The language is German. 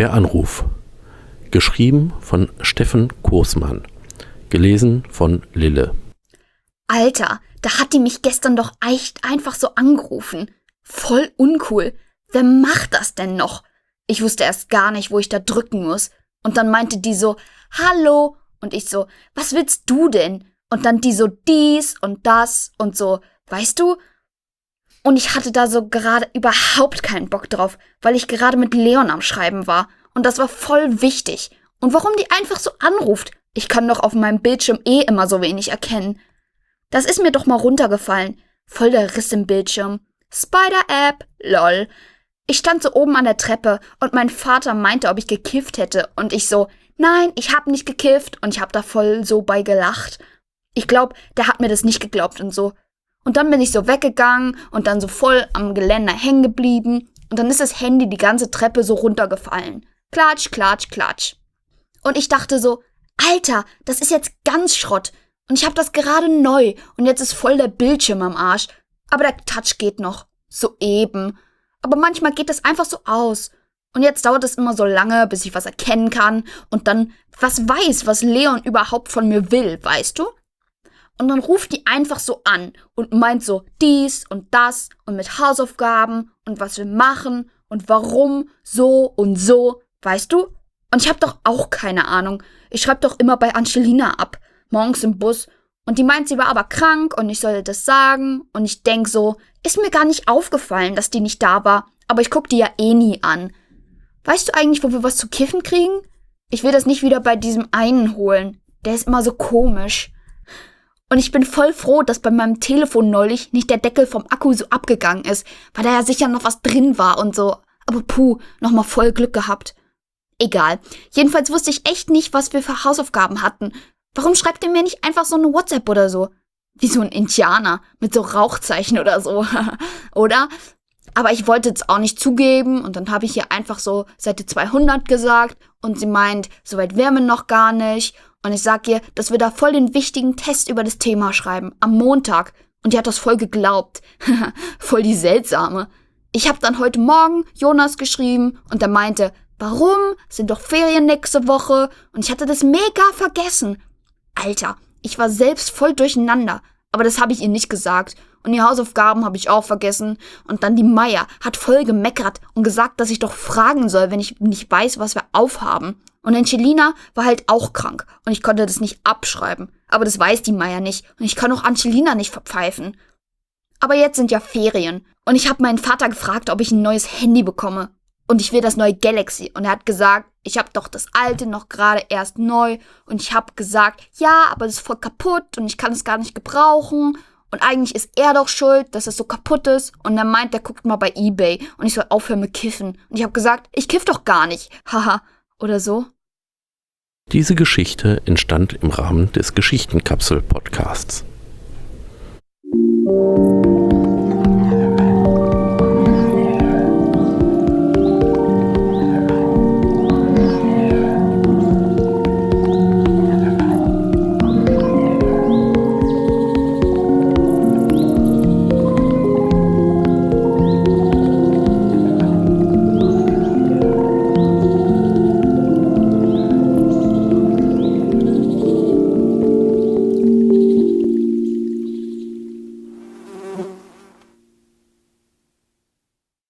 Der Anruf. Geschrieben von Steffen Kursmann. Gelesen von Lille. Alter, da hat die mich gestern doch echt einfach so angerufen. Voll uncool. Wer macht das denn noch? Ich wusste erst gar nicht, wo ich da drücken muss. Und dann meinte die so, Hallo. Und ich so, was willst du denn? Und dann die so dies und das und so, weißt du? Und ich hatte da so gerade überhaupt keinen Bock drauf, weil ich gerade mit Leon am Schreiben war. Und das war voll wichtig. Und warum die einfach so anruft? Ich kann doch auf meinem Bildschirm eh immer so wenig erkennen. Das ist mir doch mal runtergefallen. Voll der Riss im Bildschirm. Spider-App, lol. Ich stand so oben an der Treppe und mein Vater meinte, ob ich gekifft hätte. Und ich so, nein, ich hab nicht gekifft. Und ich hab da voll so bei gelacht. Ich glaub, der hat mir das nicht geglaubt und so. Und dann bin ich so weggegangen und dann so voll am Geländer hängen geblieben. Und dann ist das Handy die ganze Treppe so runtergefallen. Klatsch, klatsch, klatsch. Und ich dachte so, Alter, das ist jetzt ganz Schrott. Und ich hab das gerade neu und jetzt ist voll der Bildschirm am Arsch. Aber der Touch geht noch. So eben. Aber manchmal geht das einfach so aus. Und jetzt dauert es immer so lange, bis ich was erkennen kann und dann was weiß, was Leon überhaupt von mir will, weißt du? Und dann ruft die einfach so an und meint so dies und das und mit Hausaufgaben und was wir machen und warum so und so, weißt du? Und ich hab doch auch keine Ahnung. Ich schreib doch immer bei Angelina ab, morgens im Bus. Und die meint, sie war aber krank und ich sollte das sagen. Und ich denk so, ist mir gar nicht aufgefallen, dass die nicht da war. Aber ich guck die ja eh nie an. Weißt du eigentlich, wo wir was zu kiffen kriegen? Ich will das nicht wieder bei diesem einen holen. Der ist immer so komisch. Und ich bin voll froh, dass bei meinem Telefon neulich nicht der Deckel vom Akku so abgegangen ist, weil da ja sicher noch was drin war und so. Aber puh, nochmal voll Glück gehabt. Egal. Jedenfalls wusste ich echt nicht, was wir für Hausaufgaben hatten. Warum schreibt ihr mir nicht einfach so eine WhatsApp oder so? Wie so ein Indianer mit so Rauchzeichen oder so. oder? Aber ich wollte es auch nicht zugeben und dann habe ich ihr einfach so Seite 200 gesagt und sie meint, soweit wären wir noch gar nicht und ich sag ihr, dass wir da voll den wichtigen Test über das Thema schreiben. Am Montag. Und die hat das voll geglaubt. voll die seltsame. Ich hab dann heute Morgen Jonas geschrieben und er meinte, warum? Sind doch Ferien nächste Woche. Und ich hatte das mega vergessen. Alter, ich war selbst voll durcheinander. Aber das habe ich ihr nicht gesagt. Und die Hausaufgaben habe ich auch vergessen. Und dann die Meier hat voll gemeckert und gesagt, dass ich doch fragen soll, wenn ich nicht weiß, was wir aufhaben. Und Angelina war halt auch krank und ich konnte das nicht abschreiben. Aber das weiß die Maya nicht und ich kann auch Angelina nicht verpfeifen. Aber jetzt sind ja Ferien und ich habe meinen Vater gefragt, ob ich ein neues Handy bekomme. Und ich will das neue Galaxy. Und er hat gesagt, ich habe doch das alte noch gerade erst neu. Und ich habe gesagt, ja, aber das ist voll kaputt und ich kann es gar nicht gebrauchen. Und eigentlich ist er doch schuld, dass es so kaputt ist. Und er meint, er guckt mal bei eBay und ich soll aufhören mit Kiffen. Und ich habe gesagt, ich kiff doch gar nicht. Haha oder so? Diese Geschichte entstand im Rahmen des Geschichtenkapsel-Podcasts.